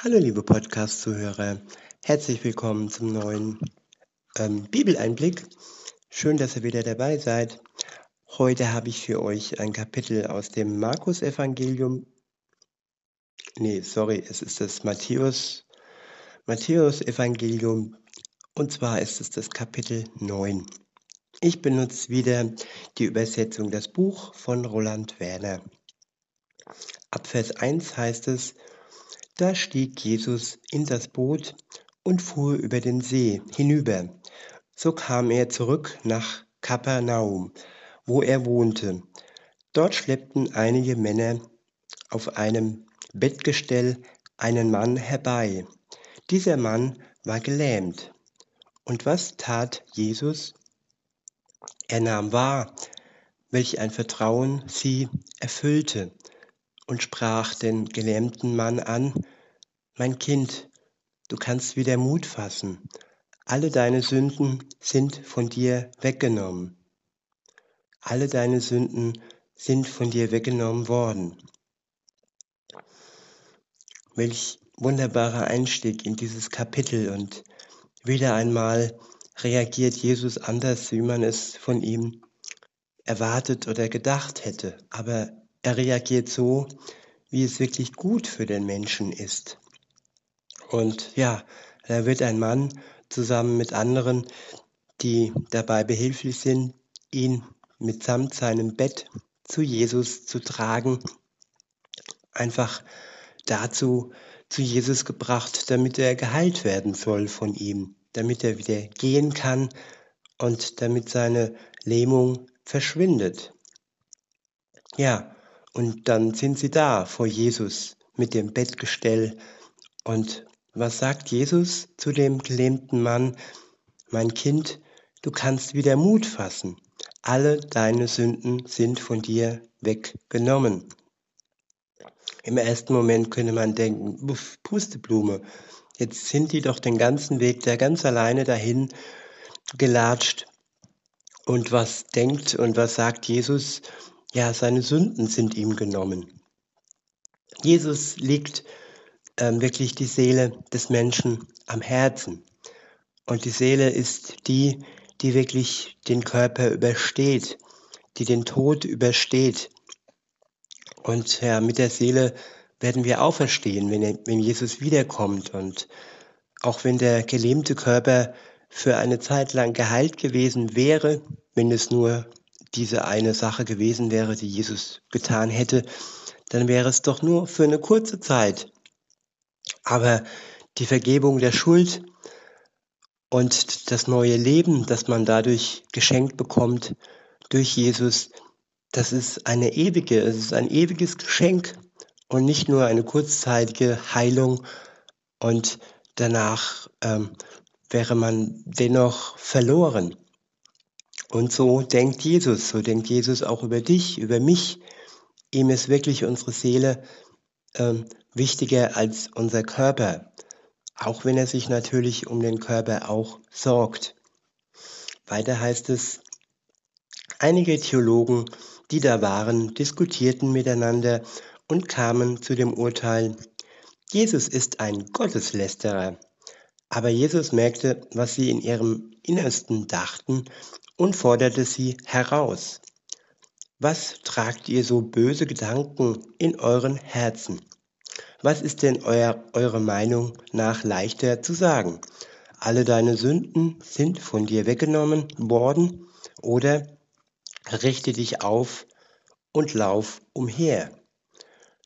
Hallo liebe Podcast-Zuhörer, herzlich willkommen zum neuen ähm, Bibeleinblick. Schön, dass ihr wieder dabei seid. Heute habe ich für euch ein Kapitel aus dem Markus-Evangelium. Nee, sorry, es ist das Matthäus, Matthäus-Evangelium und zwar ist es das Kapitel 9. Ich benutze wieder die Übersetzung Das Buch von Roland Werner. Ab Vers 1 heißt es, da stieg Jesus in das Boot und fuhr über den See hinüber. So kam er zurück nach Kapernaum, wo er wohnte. Dort schleppten einige Männer auf einem Bettgestell einen Mann herbei. Dieser Mann war gelähmt. Und was tat Jesus? Er nahm wahr, welch ein Vertrauen sie erfüllte und sprach den gelähmten Mann an, Mein Kind, du kannst wieder Mut fassen, alle deine Sünden sind von dir weggenommen. Alle deine Sünden sind von dir weggenommen worden. Welch wunderbarer Einstieg in dieses Kapitel und wieder einmal reagiert Jesus anders, wie man es von ihm erwartet oder gedacht hätte. Aber er reagiert so, wie es wirklich gut für den Menschen ist. Und ja, da wird ein Mann zusammen mit anderen, die dabei behilflich sind, ihn mitsamt seinem Bett zu Jesus zu tragen, einfach dazu zu Jesus gebracht, damit er geheilt werden soll von ihm, damit er wieder gehen kann und damit seine Lähmung verschwindet. Ja, und dann sind sie da vor Jesus mit dem Bettgestell. Und was sagt Jesus zu dem gelähmten Mann? Mein Kind, du kannst wieder Mut fassen. Alle deine Sünden sind von dir weggenommen. Im ersten Moment könnte man denken, Pusteblume, jetzt sind die doch den ganzen Weg da ganz alleine dahin gelatscht. Und was denkt und was sagt Jesus? ja, seine Sünden sind ihm genommen. Jesus liegt ähm, wirklich die Seele des Menschen am Herzen. Und die Seele ist die, die wirklich den Körper übersteht, die den Tod übersteht. Und ja, mit der Seele werden wir auferstehen, wenn, er, wenn Jesus wiederkommt. Und auch wenn der gelähmte Körper für eine Zeit lang geheilt gewesen wäre, wenn es nur diese eine Sache gewesen wäre, die Jesus getan hätte, dann wäre es doch nur für eine kurze Zeit. Aber die Vergebung der Schuld und das neue Leben, das man dadurch geschenkt bekommt durch Jesus, das ist eine ewige, es ist ein ewiges Geschenk und nicht nur eine kurzzeitige Heilung und danach ähm, wäre man dennoch verloren. Und so denkt Jesus, so denkt Jesus auch über dich, über mich. Ihm ist wirklich unsere Seele ähm, wichtiger als unser Körper, auch wenn er sich natürlich um den Körper auch sorgt. Weiter heißt es, einige Theologen, die da waren, diskutierten miteinander und kamen zu dem Urteil, Jesus ist ein Gotteslästerer. Aber Jesus merkte, was sie in ihrem Innersten dachten und forderte sie heraus. Was tragt ihr so böse Gedanken in euren Herzen? Was ist denn euer, eure Meinung nach leichter zu sagen? Alle deine Sünden sind von dir weggenommen worden oder richte dich auf und lauf umher.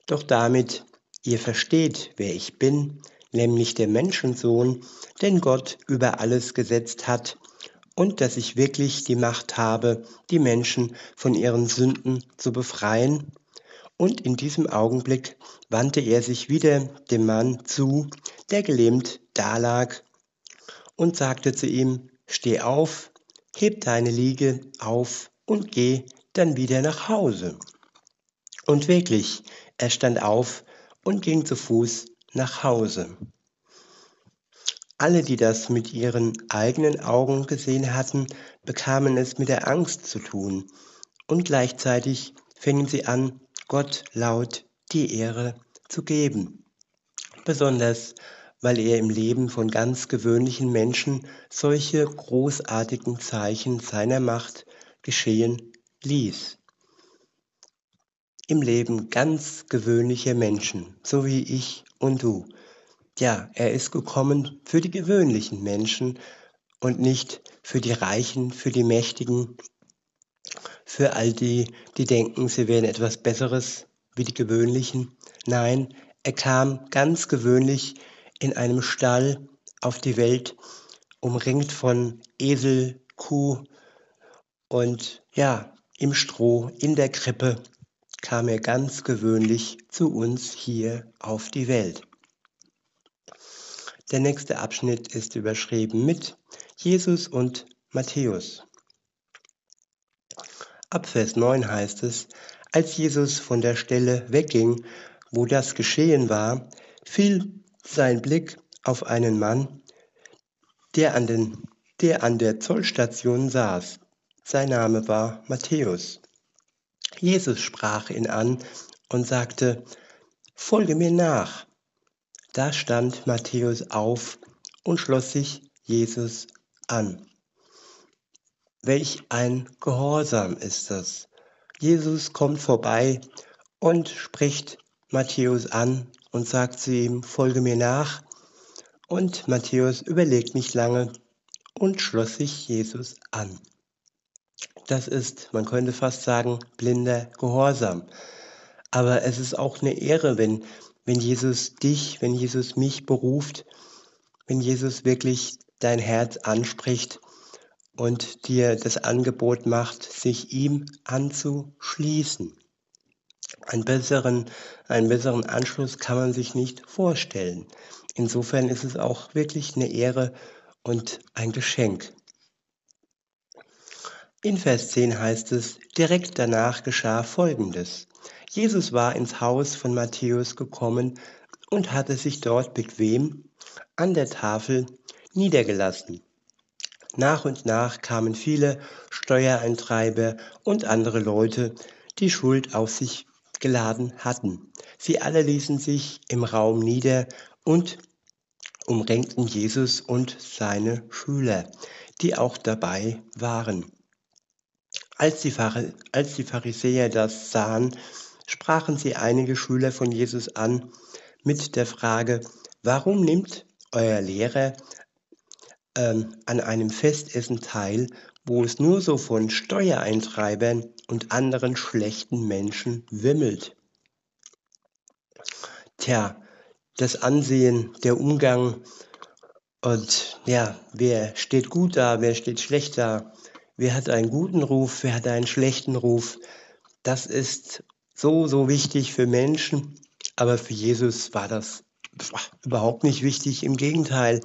Doch damit ihr versteht, wer ich bin, nämlich der Menschensohn, den Gott über alles gesetzt hat, und dass ich wirklich die Macht habe, die Menschen von ihren Sünden zu befreien. Und in diesem Augenblick wandte er sich wieder dem Mann zu, der gelähmt dalag, und sagte zu ihm, Steh auf, heb deine Liege auf und geh dann wieder nach Hause. Und wirklich, er stand auf und ging zu Fuß nach Hause. Alle, die das mit ihren eigenen Augen gesehen hatten, bekamen es mit der Angst zu tun, und gleichzeitig fingen sie an, Gott laut die Ehre zu geben. besonders weil er im Leben von ganz gewöhnlichen Menschen solche großartigen Zeichen seiner Macht geschehen ließ. Im Leben ganz gewöhnlicher Menschen, so wie ich und du. Ja, er ist gekommen für die gewöhnlichen Menschen und nicht für die Reichen, für die Mächtigen, für all die, die denken, sie wären etwas Besseres wie die gewöhnlichen. Nein, er kam ganz gewöhnlich in einem Stall auf die Welt, umringt von Esel, Kuh und ja, im Stroh, in der Krippe kam er ganz gewöhnlich zu uns hier auf die Welt. Der nächste Abschnitt ist überschrieben mit Jesus und Matthäus. Ab Vers 9 heißt es, als Jesus von der Stelle wegging, wo das geschehen war, fiel sein Blick auf einen Mann, der an, den, der an der Zollstation saß. Sein Name war Matthäus. Jesus sprach ihn an und sagte, Folge mir nach. Da stand Matthäus auf und schloss sich Jesus an. Welch ein Gehorsam ist das. Jesus kommt vorbei und spricht Matthäus an und sagt zu ihm, folge mir nach. Und Matthäus überlegt nicht lange und schloss sich Jesus an. Das ist, man könnte fast sagen, blinder Gehorsam. Aber es ist auch eine Ehre, wenn, wenn Jesus dich, wenn Jesus mich beruft, wenn Jesus wirklich dein Herz anspricht und dir das Angebot macht, sich ihm anzuschließen. Einen besseren, einen besseren Anschluss kann man sich nicht vorstellen. Insofern ist es auch wirklich eine Ehre und ein Geschenk. In Vers 10 heißt es, direkt danach geschah Folgendes. Jesus war ins Haus von Matthäus gekommen und hatte sich dort bequem an der Tafel niedergelassen. Nach und nach kamen viele Steuereintreiber und andere Leute, die Schuld auf sich geladen hatten. Sie alle ließen sich im Raum nieder und umringten Jesus und seine Schüler, die auch dabei waren. Als die, als die Pharisäer das sahen, sprachen sie einige Schüler von Jesus an mit der Frage, warum nimmt euer Lehrer ähm, an einem Festessen teil, wo es nur so von Steuereintreibern und anderen schlechten Menschen wimmelt. Tja, das Ansehen, der Umgang und ja, wer steht gut da, wer steht schlecht da, wer hat einen guten Ruf, wer hat einen schlechten Ruf, das ist so, so wichtig für Menschen, aber für Jesus war das überhaupt nicht wichtig. Im Gegenteil,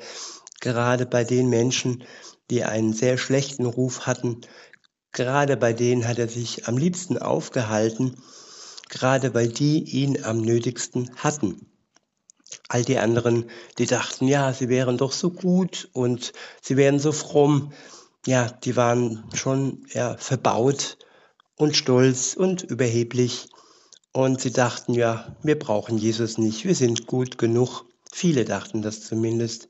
gerade bei den Menschen, die einen sehr schlechten Ruf hatten. Gerade bei denen hat er sich am liebsten aufgehalten, gerade weil die ihn am nötigsten hatten. All die anderen, die dachten, ja, sie wären doch so gut und sie wären so fromm, ja, die waren schon ja, verbaut und stolz und überheblich. Und sie dachten, ja, wir brauchen Jesus nicht, wir sind gut genug. Viele dachten das zumindest.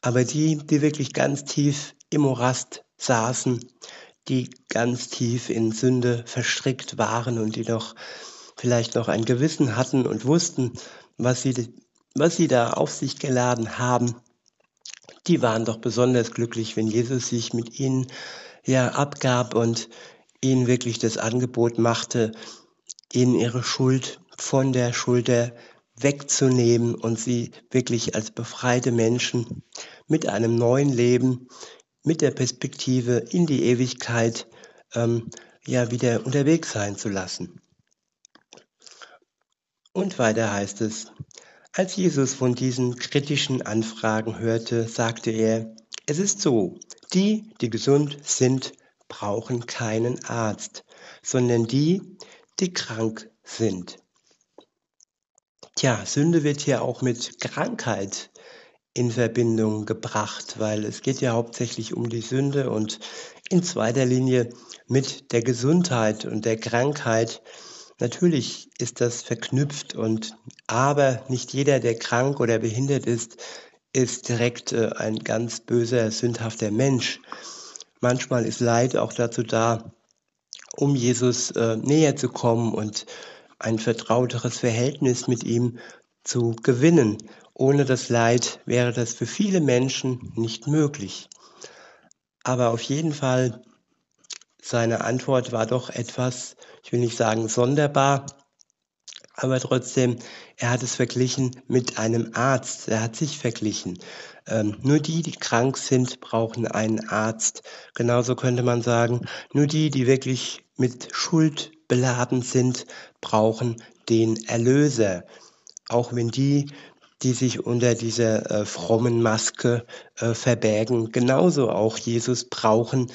Aber die, die wirklich ganz tief im Morast saßen, die ganz tief in Sünde verstrickt waren und die noch vielleicht noch ein Gewissen hatten und wussten, was sie, was sie da auf sich geladen haben, die waren doch besonders glücklich, wenn Jesus sich mit ihnen ja abgab und ihnen wirklich das Angebot machte, ihnen ihre Schuld von der Schulter wegzunehmen und sie wirklich als befreite Menschen mit einem neuen Leben, mit der Perspektive in die Ewigkeit ähm, ja wieder unterwegs sein zu lassen. Und weiter heißt es, als Jesus von diesen kritischen Anfragen hörte, sagte er, es ist so, die, die gesund sind, brauchen keinen Arzt, sondern die, die krank sind. Tja, Sünde wird hier auch mit Krankheit in Verbindung gebracht, weil es geht ja hauptsächlich um die Sünde und in zweiter Linie mit der Gesundheit und der Krankheit Natürlich ist das verknüpft und aber nicht jeder, der krank oder behindert ist, ist direkt äh, ein ganz böser, sündhafter Mensch. Manchmal ist Leid auch dazu da, um Jesus äh, näher zu kommen und ein vertrauteres Verhältnis mit ihm zu gewinnen. Ohne das Leid wäre das für viele Menschen nicht möglich. Aber auf jeden Fall, seine Antwort war doch etwas, ich will nicht sagen sonderbar, aber trotzdem, er hat es verglichen mit einem Arzt. Er hat sich verglichen. Ähm, nur die, die krank sind, brauchen einen Arzt. Genauso könnte man sagen, nur die, die wirklich mit Schuld beladen sind, brauchen den Erlöser. Auch wenn die, die sich unter dieser äh, frommen Maske äh, verbergen, genauso auch Jesus brauchen.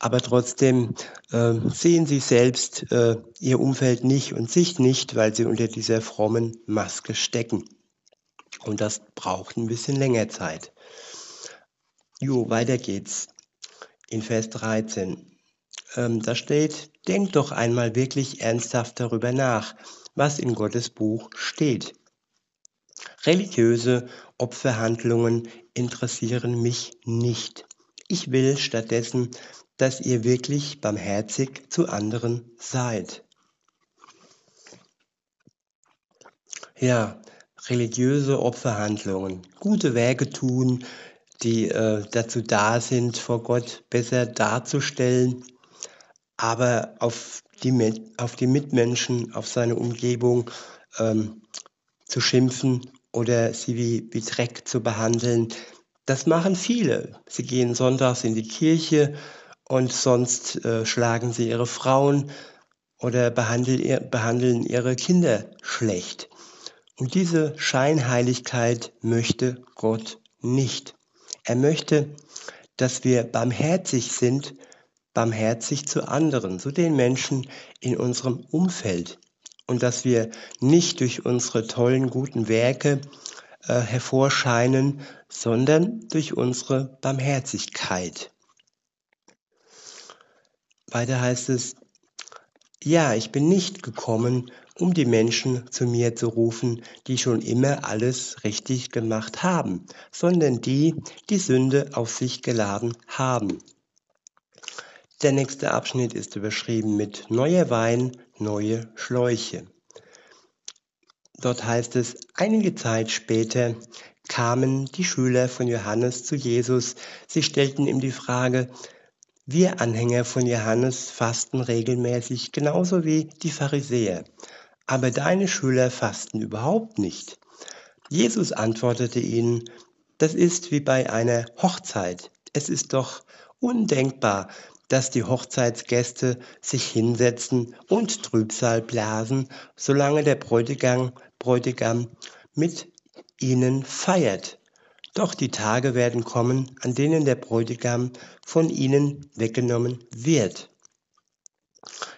Aber trotzdem äh, sehen sie selbst äh, ihr Umfeld nicht und sich nicht, weil sie unter dieser frommen Maske stecken. Und das braucht ein bisschen länger Zeit. Jo, weiter geht's. In Vers 13. Ähm, da steht, denkt doch einmal wirklich ernsthaft darüber nach, was in Gottes Buch steht. Religiöse Opferhandlungen interessieren mich nicht. Ich will stattdessen, dass ihr wirklich barmherzig zu anderen seid. Ja, religiöse Opferhandlungen, gute Werke tun, die äh, dazu da sind, vor Gott besser darzustellen, aber auf die, auf die Mitmenschen, auf seine Umgebung ähm, zu schimpfen oder sie wie, wie Dreck zu behandeln. Das machen viele. Sie gehen sonntags in die Kirche und sonst äh, schlagen sie ihre Frauen oder behandeln, behandeln ihre Kinder schlecht. Und diese Scheinheiligkeit möchte Gott nicht. Er möchte, dass wir barmherzig sind, barmherzig zu anderen, zu den Menschen in unserem Umfeld und dass wir nicht durch unsere tollen, guten Werke äh, hervorscheinen, sondern durch unsere Barmherzigkeit. Weiter heißt es, ja, ich bin nicht gekommen, um die Menschen zu mir zu rufen, die schon immer alles richtig gemacht haben, sondern die, die Sünde auf sich geladen haben. Der nächste Abschnitt ist überschrieben mit Neuer Wein, neue Schläuche. Dort heißt es, einige Zeit später kamen die Schüler von Johannes zu Jesus. Sie stellten ihm die Frage, wir Anhänger von Johannes fasten regelmäßig, genauso wie die Pharisäer. Aber deine Schüler fasten überhaupt nicht. Jesus antwortete ihnen, das ist wie bei einer Hochzeit. Es ist doch undenkbar, dass die Hochzeitsgäste sich hinsetzen und Trübsal blasen, solange der Bräutigam, Bräutigam mit ihnen feiert. Doch die Tage werden kommen, an denen der Bräutigam von ihnen weggenommen wird.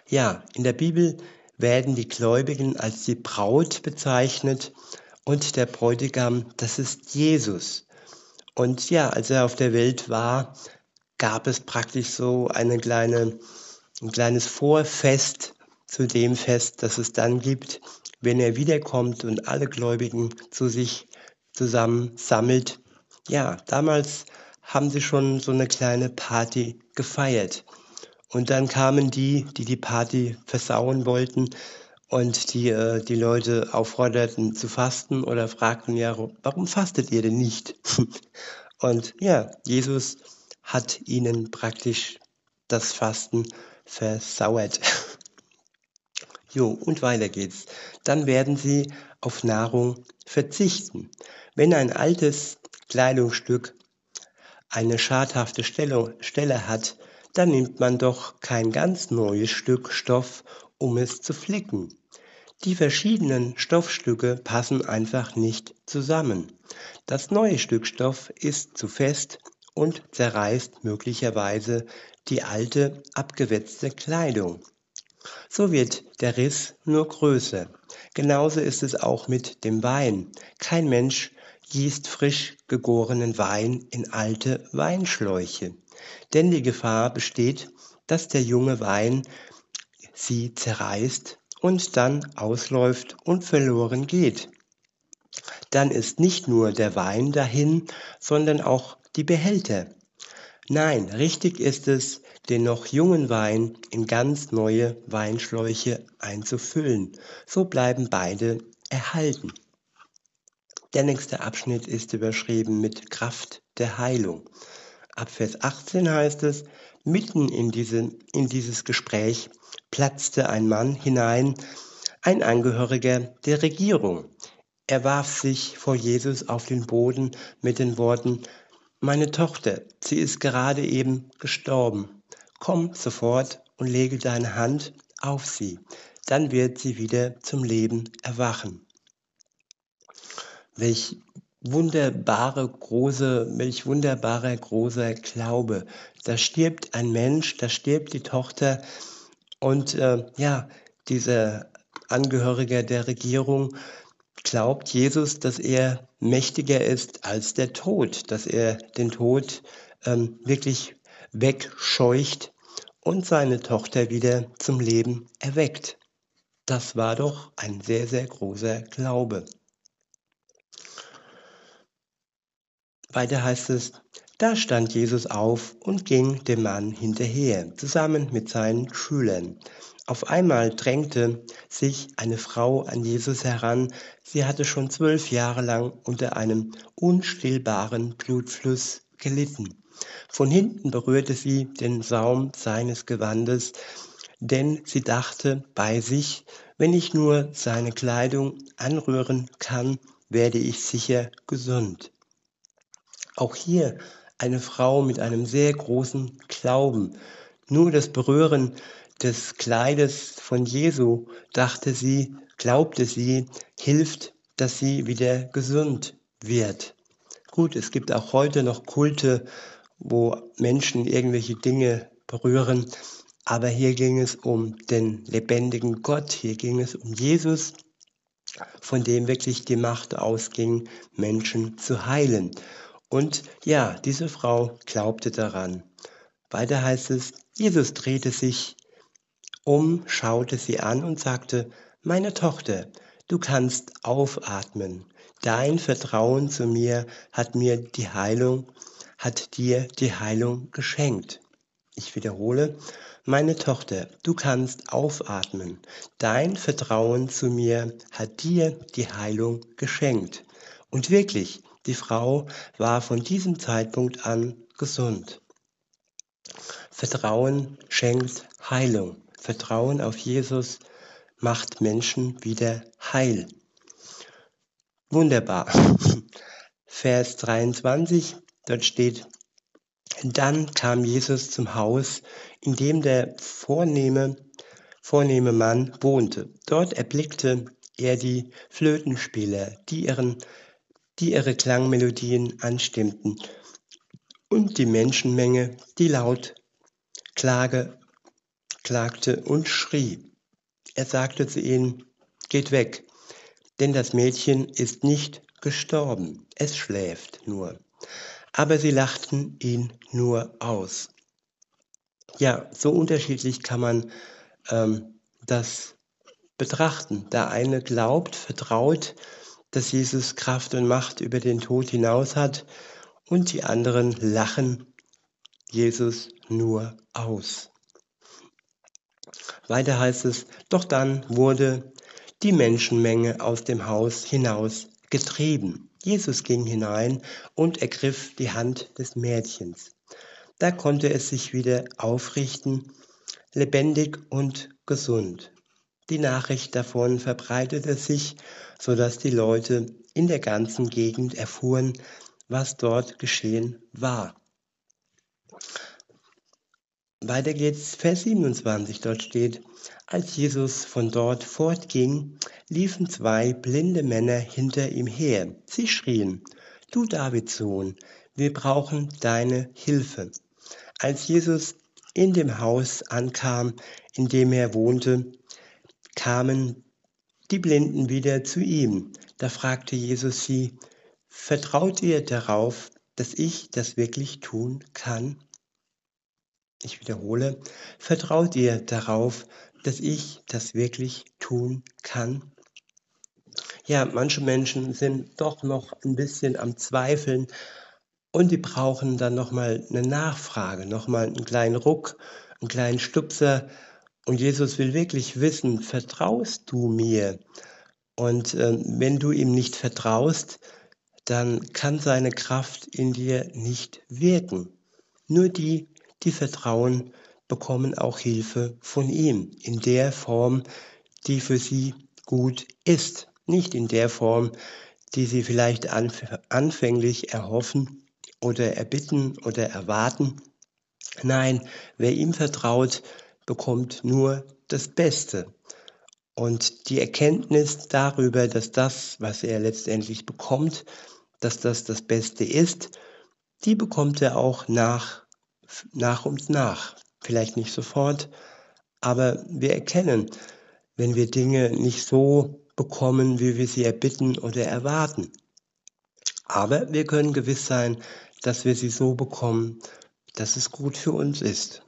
Ja, in der Bibel werden die Gläubigen als die Braut bezeichnet und der Bräutigam, das ist Jesus. Und ja, als er auf der Welt war, gab es praktisch so eine kleine, ein kleines Vorfest zu dem Fest, das es dann gibt, wenn er wiederkommt und alle Gläubigen zu sich zusammen sammelt. Ja, damals haben sie schon so eine kleine Party gefeiert. Und dann kamen die, die die Party versauen wollten und die äh, die Leute aufforderten zu fasten oder fragten ja, warum fastet ihr denn nicht? und ja, Jesus hat ihnen praktisch das Fasten versauert. jo, und weiter geht's. Dann werden sie auf Nahrung verzichten. Wenn ein altes Kleidungsstück eine schadhafte Stelle, Stelle hat, dann nimmt man doch kein ganz neues Stück Stoff, um es zu flicken. Die verschiedenen Stoffstücke passen einfach nicht zusammen. Das neue Stück Stoff ist zu fest und zerreißt möglicherweise die alte abgewetzte Kleidung. So wird der Riss nur größer. Genauso ist es auch mit dem Wein. Kein Mensch gießt frisch gegorenen Wein in alte Weinschläuche. Denn die Gefahr besteht, dass der junge Wein sie zerreißt und dann ausläuft und verloren geht. Dann ist nicht nur der Wein dahin, sondern auch die Behälter. Nein, richtig ist es, den noch jungen Wein in ganz neue Weinschläuche einzufüllen. So bleiben beide erhalten. Der nächste Abschnitt ist überschrieben mit Kraft der Heilung. Ab Vers 18 heißt es, mitten in, diese, in dieses Gespräch platzte ein Mann hinein, ein Angehöriger der Regierung. Er warf sich vor Jesus auf den Boden mit den Worten, meine Tochter, sie ist gerade eben gestorben. Komm sofort und lege deine Hand auf sie, dann wird sie wieder zum Leben erwachen. Welch wunderbare große, welch wunderbarer großer Glaube. Da stirbt ein Mensch, da stirbt die Tochter und äh, ja, dieser Angehörige der Regierung glaubt Jesus, dass er mächtiger ist als der Tod, dass er den Tod ähm, wirklich wegscheucht und seine Tochter wieder zum Leben erweckt. Das war doch ein sehr, sehr großer Glaube. Weiter heißt es, da stand Jesus auf und ging dem Mann hinterher, zusammen mit seinen Schülern. Auf einmal drängte sich eine Frau an Jesus heran. Sie hatte schon zwölf Jahre lang unter einem unstillbaren Blutfluss gelitten. Von hinten berührte sie den Saum seines Gewandes, denn sie dachte bei sich, wenn ich nur seine Kleidung anrühren kann, werde ich sicher gesund. Auch hier eine Frau mit einem sehr großen Glauben. Nur das Berühren des Kleides von Jesu, dachte sie, glaubte sie, hilft, dass sie wieder gesund wird. Gut, es gibt auch heute noch Kulte, wo Menschen irgendwelche Dinge berühren, aber hier ging es um den lebendigen Gott, hier ging es um Jesus, von dem wirklich die Macht ausging, Menschen zu heilen. Und ja, diese Frau glaubte daran. Weiter heißt es, Jesus drehte sich um, schaute sie an und sagte, meine Tochter, du kannst aufatmen. Dein Vertrauen zu mir hat mir die Heilung, hat dir die Heilung geschenkt. Ich wiederhole, meine Tochter, du kannst aufatmen. Dein Vertrauen zu mir hat dir die Heilung geschenkt. Und wirklich, die Frau war von diesem Zeitpunkt an gesund. Vertrauen schenkt Heilung. Vertrauen auf Jesus macht Menschen wieder heil. Wunderbar. Vers 23, dort steht, dann kam Jesus zum Haus, in dem der vornehme, vornehme Mann wohnte. Dort erblickte er die Flötenspieler, die ihren die ihre Klangmelodien anstimmten, und die Menschenmenge, die laut Klage, klagte und schrie. Er sagte zu ihnen, geht weg, denn das Mädchen ist nicht gestorben, es schläft nur. Aber sie lachten ihn nur aus. Ja, so unterschiedlich kann man ähm, das betrachten. Der eine glaubt, vertraut dass Jesus Kraft und Macht über den Tod hinaus hat und die anderen lachen Jesus nur aus. Weiter heißt es, doch dann wurde die Menschenmenge aus dem Haus hinaus getrieben. Jesus ging hinein und ergriff die Hand des Mädchens. Da konnte es sich wieder aufrichten, lebendig und gesund. Die Nachricht davon verbreitete sich, sodass die Leute in der ganzen Gegend erfuhren, was dort geschehen war. Weiter geht's, Vers 27, dort steht, als Jesus von dort fortging, liefen zwei blinde Männer hinter ihm her. Sie schrien, du Davids Sohn, wir brauchen deine Hilfe. Als Jesus in dem Haus ankam, in dem er wohnte, kamen die Blinden wieder zu ihm. Da fragte Jesus sie, vertraut ihr darauf, dass ich das wirklich tun kann? Ich wiederhole, vertraut ihr darauf, dass ich das wirklich tun kann? Ja, manche Menschen sind doch noch ein bisschen am Zweifeln und die brauchen dann nochmal eine Nachfrage, nochmal einen kleinen Ruck, einen kleinen Stupser. Und Jesus will wirklich wissen, vertraust du mir? Und äh, wenn du ihm nicht vertraust, dann kann seine Kraft in dir nicht wirken. Nur die, die vertrauen, bekommen auch Hilfe von ihm in der Form, die für sie gut ist. Nicht in der Form, die sie vielleicht anfänglich erhoffen oder erbitten oder erwarten. Nein, wer ihm vertraut, bekommt nur das Beste. Und die Erkenntnis darüber, dass das, was er letztendlich bekommt, dass das das Beste ist, die bekommt er auch nach, nach und nach. Vielleicht nicht sofort, aber wir erkennen, wenn wir Dinge nicht so bekommen, wie wir sie erbitten oder erwarten. Aber wir können gewiss sein, dass wir sie so bekommen, dass es gut für uns ist.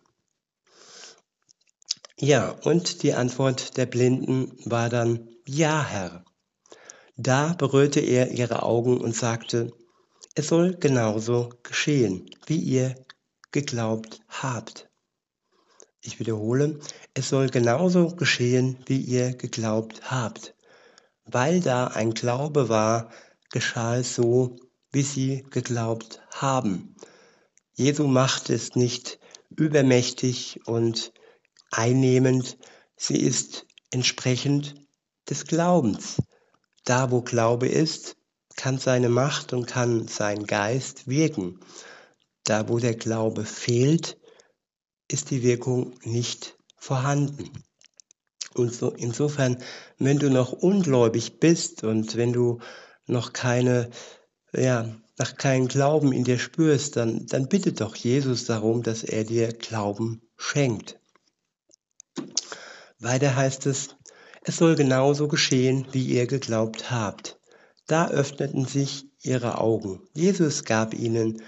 Ja, und die Antwort der Blinden war dann, ja, Herr. Da berührte er ihre Augen und sagte, es soll genauso geschehen, wie ihr geglaubt habt. Ich wiederhole, es soll genauso geschehen, wie ihr geglaubt habt. Weil da ein Glaube war, geschah es so, wie sie geglaubt haben. Jesu Macht ist nicht übermächtig und einnehmend, sie ist entsprechend des Glaubens. Da, wo Glaube ist, kann seine Macht und kann sein Geist wirken. Da, wo der Glaube fehlt, ist die Wirkung nicht vorhanden. Und so, insofern, wenn du noch ungläubig bist und wenn du noch keine, ja, nach keinen Glauben in dir spürst, dann, dann bitte doch Jesus darum, dass er dir Glauben schenkt. Weiter heißt es, es soll genauso geschehen, wie ihr geglaubt habt. Da öffneten sich ihre Augen. Jesus gab ihnen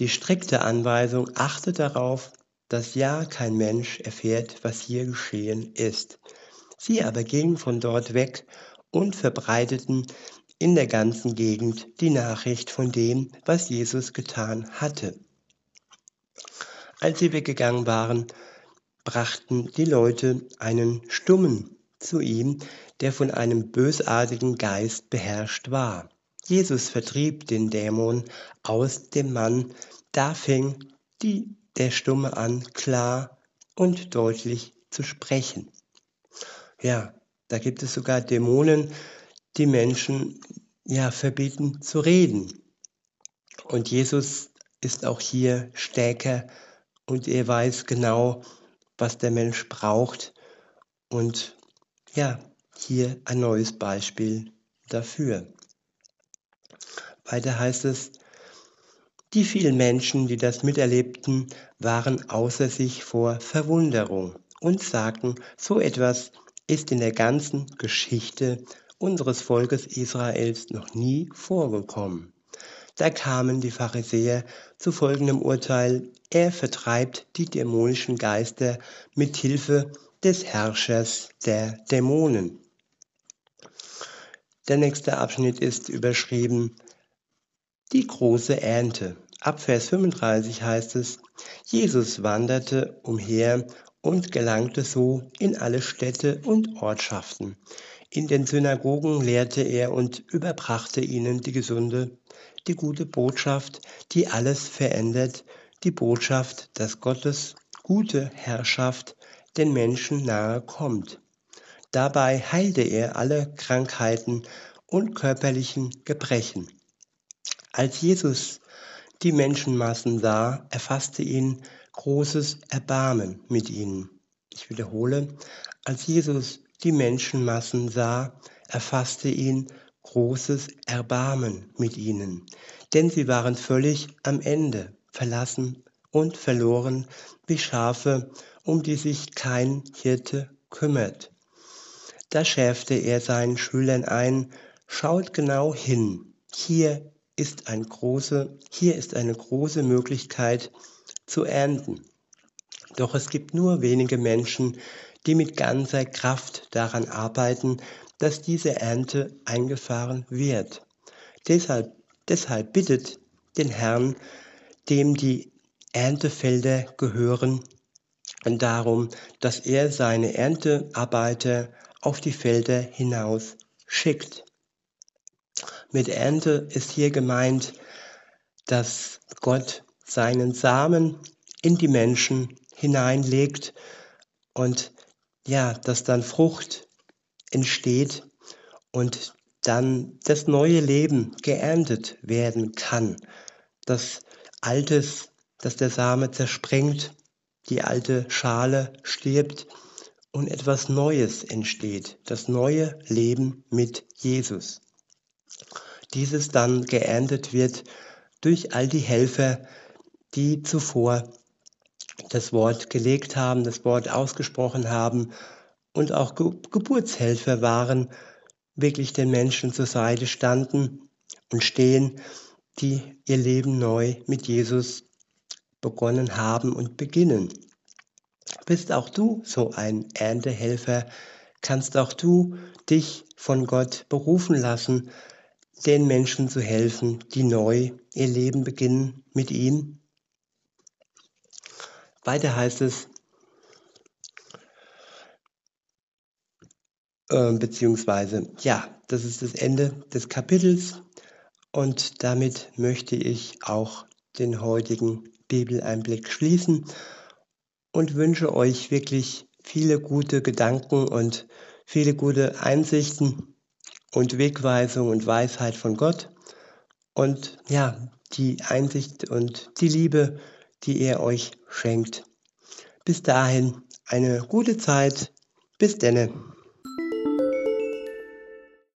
die strikte Anweisung, achtet darauf, dass ja kein Mensch erfährt, was hier geschehen ist. Sie aber gingen von dort weg und verbreiteten in der ganzen Gegend die Nachricht von dem, was Jesus getan hatte. Als sie weggegangen waren, brachten die Leute einen Stummen zu ihm, der von einem bösartigen Geist beherrscht war. Jesus vertrieb den Dämon aus dem Mann, da fing die, der Stumme an, klar und deutlich zu sprechen. Ja, da gibt es sogar Dämonen, die Menschen ja verbieten zu reden. Und Jesus ist auch hier stärker und er weiß genau, was der Mensch braucht und ja, hier ein neues Beispiel dafür. Weiter heißt es, die vielen Menschen, die das miterlebten, waren außer sich vor Verwunderung und sagten, so etwas ist in der ganzen Geschichte unseres Volkes Israels noch nie vorgekommen. Da kamen die Pharisäer zu folgendem Urteil, er vertreibt die dämonischen Geister mit Hilfe des Herrschers der Dämonen. Der nächste Abschnitt ist überschrieben Die große Ernte. Ab Vers 35 heißt es, Jesus wanderte umher und gelangte so in alle Städte und Ortschaften. In den Synagogen lehrte er und überbrachte ihnen die gesunde, die gute Botschaft, die alles verändert, die Botschaft, dass Gottes gute Herrschaft den Menschen nahe kommt. Dabei heilte er alle Krankheiten und körperlichen Gebrechen. Als Jesus die Menschenmassen sah, erfasste ihn großes Erbarmen mit ihnen. Ich wiederhole, als Jesus die Menschenmassen sah, erfasste ihn großes Erbarmen mit ihnen, denn sie waren völlig am Ende, verlassen und verloren wie Schafe um die sich kein Hirte kümmert. Da schärfte er seinen Schülern ein, schaut genau hin. Hier ist, ein große, hier ist eine große Möglichkeit zu ernten. Doch es gibt nur wenige Menschen, die mit ganzer Kraft daran arbeiten, dass diese Ernte eingefahren wird. Deshalb, deshalb bittet den Herrn, dem die Erntefelder gehören, darum, dass er seine Erntearbeiter auf die Felder hinaus schickt. Mit Ernte ist hier gemeint, dass Gott seinen Samen in die Menschen hineinlegt und ja, dass dann Frucht entsteht und dann das neue Leben geerntet werden kann. Das Altes, dass der Same zerspringt, die alte Schale stirbt und etwas Neues entsteht, das neue Leben mit Jesus. Dieses dann geerntet wird durch all die Helfer, die zuvor das Wort gelegt haben, das Wort ausgesprochen haben und auch Ge Geburtshelfer waren, wirklich den Menschen zur Seite standen und stehen, die ihr Leben neu mit Jesus begonnen haben und beginnen. Bist auch du so ein Erntehelfer? Kannst auch du dich von Gott berufen lassen, den Menschen zu helfen, die neu ihr Leben beginnen mit ihm? Weiter heißt es, äh, beziehungsweise, ja, das ist das Ende des Kapitels und damit möchte ich auch den heutigen Bibeleinblick schließen und wünsche euch wirklich viele gute Gedanken und viele gute Einsichten und Wegweisung und Weisheit von Gott und ja, die Einsicht und die Liebe, die er euch schenkt. Bis dahin eine gute Zeit. Bis denne.